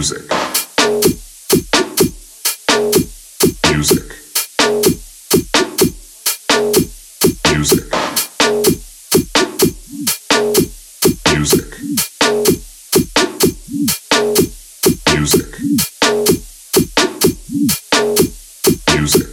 music. Music.